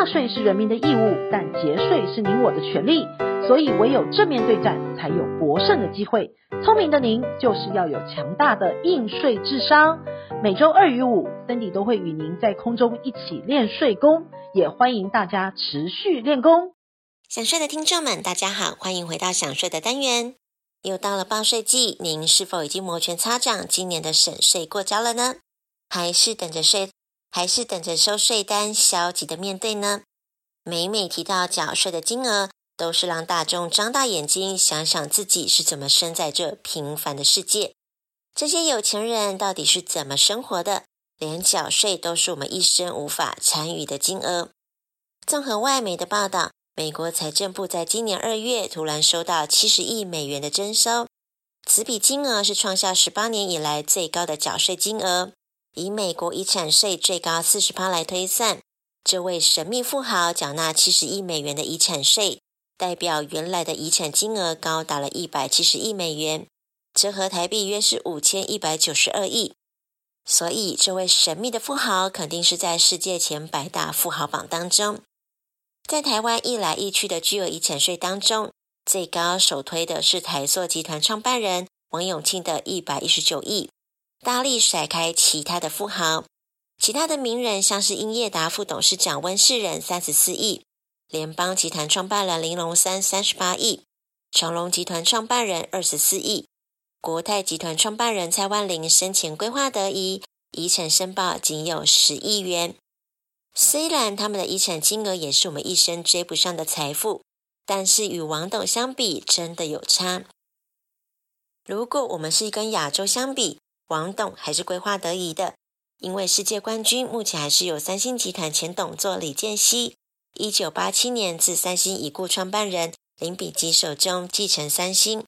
纳税是人民的义务，但节税是您我的权利，所以唯有正面对战才有博胜的机会。聪明的您就是要有强大的应税智商。每周二与五，Cindy 都会与您在空中一起练税功，也欢迎大家持续练功。想税的听众们，大家好，欢迎回到想税的单元。又到了报税季，您是否已经摩拳擦掌，今年的省税过招了呢？还是等着税，还是等着收税单，消极的面对呢？每每提到缴税的金额，都是让大众张大眼睛，想想自己是怎么生在这平凡的世界。这些有钱人到底是怎么生活的？连缴税都是我们一生无法参与的金额。综合外媒的报道，美国财政部在今年二月突然收到七十亿美元的征收，此笔金额是创下十八年以来最高的缴税金额。以美国遗产税最高四十趴来推算，这位神秘富豪缴纳七十亿美元的遗产税，代表原来的遗产金额高达了一百七十亿美元。折合台币约是五千一百九十二亿，所以这位神秘的富豪肯定是在世界前百大富豪榜当中。在台湾一来一去的巨额遗产税当中，最高首推的是台塑集团创办人王永庆的一百一十九亿，大力甩开其他的富豪。其他的名人像是英业达副董事长温世仁三十四亿，联邦集团创办人林龙三三十八亿，长隆集团创办人二十四亿。国泰集团创办人蔡万林生前规划得宜，遗产申报仅有十亿元。虽然他们的遗产金额也是我们一生追不上的财富，但是与王董相比，真的有差。如果我们是跟亚洲相比，王董还是规划得宜的，因为世界冠军目前还是由三星集团前董座李健熙，一九八七年自三星已故创办人林秉吉手中继承三星。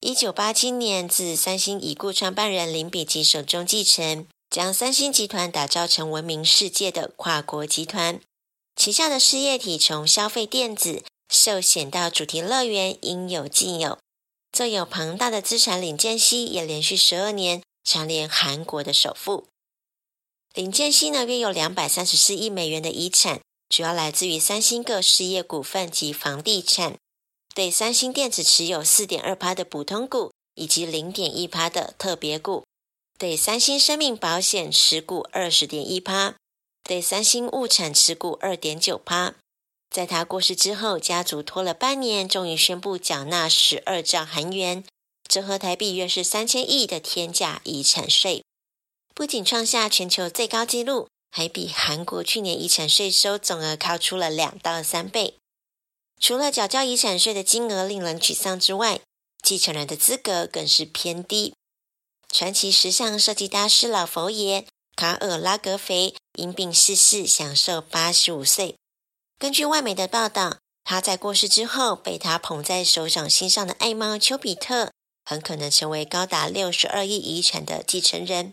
一九八七年，自三星已故创办人林秉吉手中继承，将三星集团打造成闻名世界的跨国集团。旗下的事业体从消费电子、寿险到主题乐园，应有尽有。最有庞大的资产，林健熙也连续十二年蝉联韩国的首富。林建熙呢，约有两百三十四亿美元的遗产，主要来自于三星各事业股份及房地产。对三星电子持有四点二趴的普通股，以及零点一趴的特别股；对三星生命保险持股二十点一趴；对三星物产持股二点九趴。在他过世之后，家族拖了半年，终于宣布缴纳十二兆韩元，折合台币约是三千亿的天价遗产税，不仅创下全球最高纪录，还比韩国去年遗产税收总额高出了两到三倍。除了缴交遗产税的金额令人沮丧之外，继承人的资格更是偏低。传奇时尚设计大师老佛爷卡尔拉格菲因病逝世，享寿八十五岁。根据外媒的报道，他在过世之后，被他捧在手掌心上的爱猫丘比特，很可能成为高达六十二亿遗产的继承人。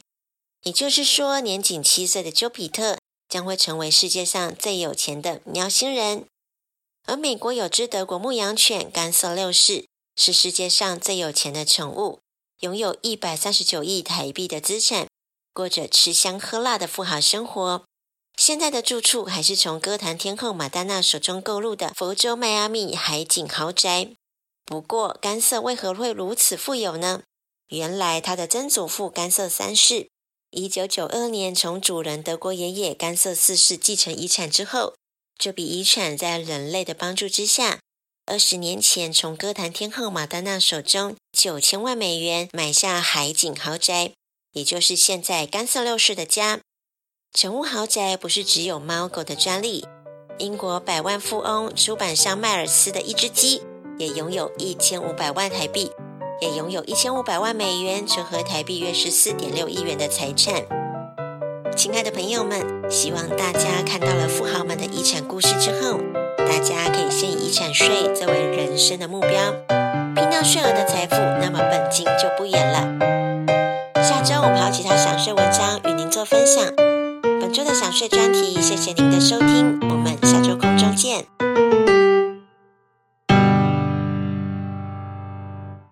也就是说，年仅七岁的丘比特将会成为世界上最有钱的喵星人。而美国有只德国牧羊犬甘瑟六世，是世界上最有钱的宠物，拥有一百三十九亿台币的资产，过着吃香喝辣的富豪生活。现在的住处还是从歌坛天后马丹娜手中购入的佛州迈阿密海景豪宅。不过，甘瑟为何会如此富有呢？原来他的曾祖父甘瑟三世，一九九二年从主人德国爷爷甘瑟四世继承遗产之后。这笔遗产在人类的帮助之下，二十年前从歌坛天后玛丹娜手中九千万美元买下海景豪宅，也就是现在甘瑟六世的家。宠物豪宅不是只有猫狗的专利，英国百万富翁出版商迈尔斯的一只鸡也拥有一千五百万台币，也拥有一千五百万美元，折合台币约是四点六亿元的财产。亲爱的朋友们，希望大家看到了富豪们的遗产故事之后，大家可以先以遗产税作为人生的目标，拼到数额的财富，那么本金就不远了。下周我们还有其他想税文章与您做分享。本周的的想税专题，谢谢您的收听，我们下周空中见。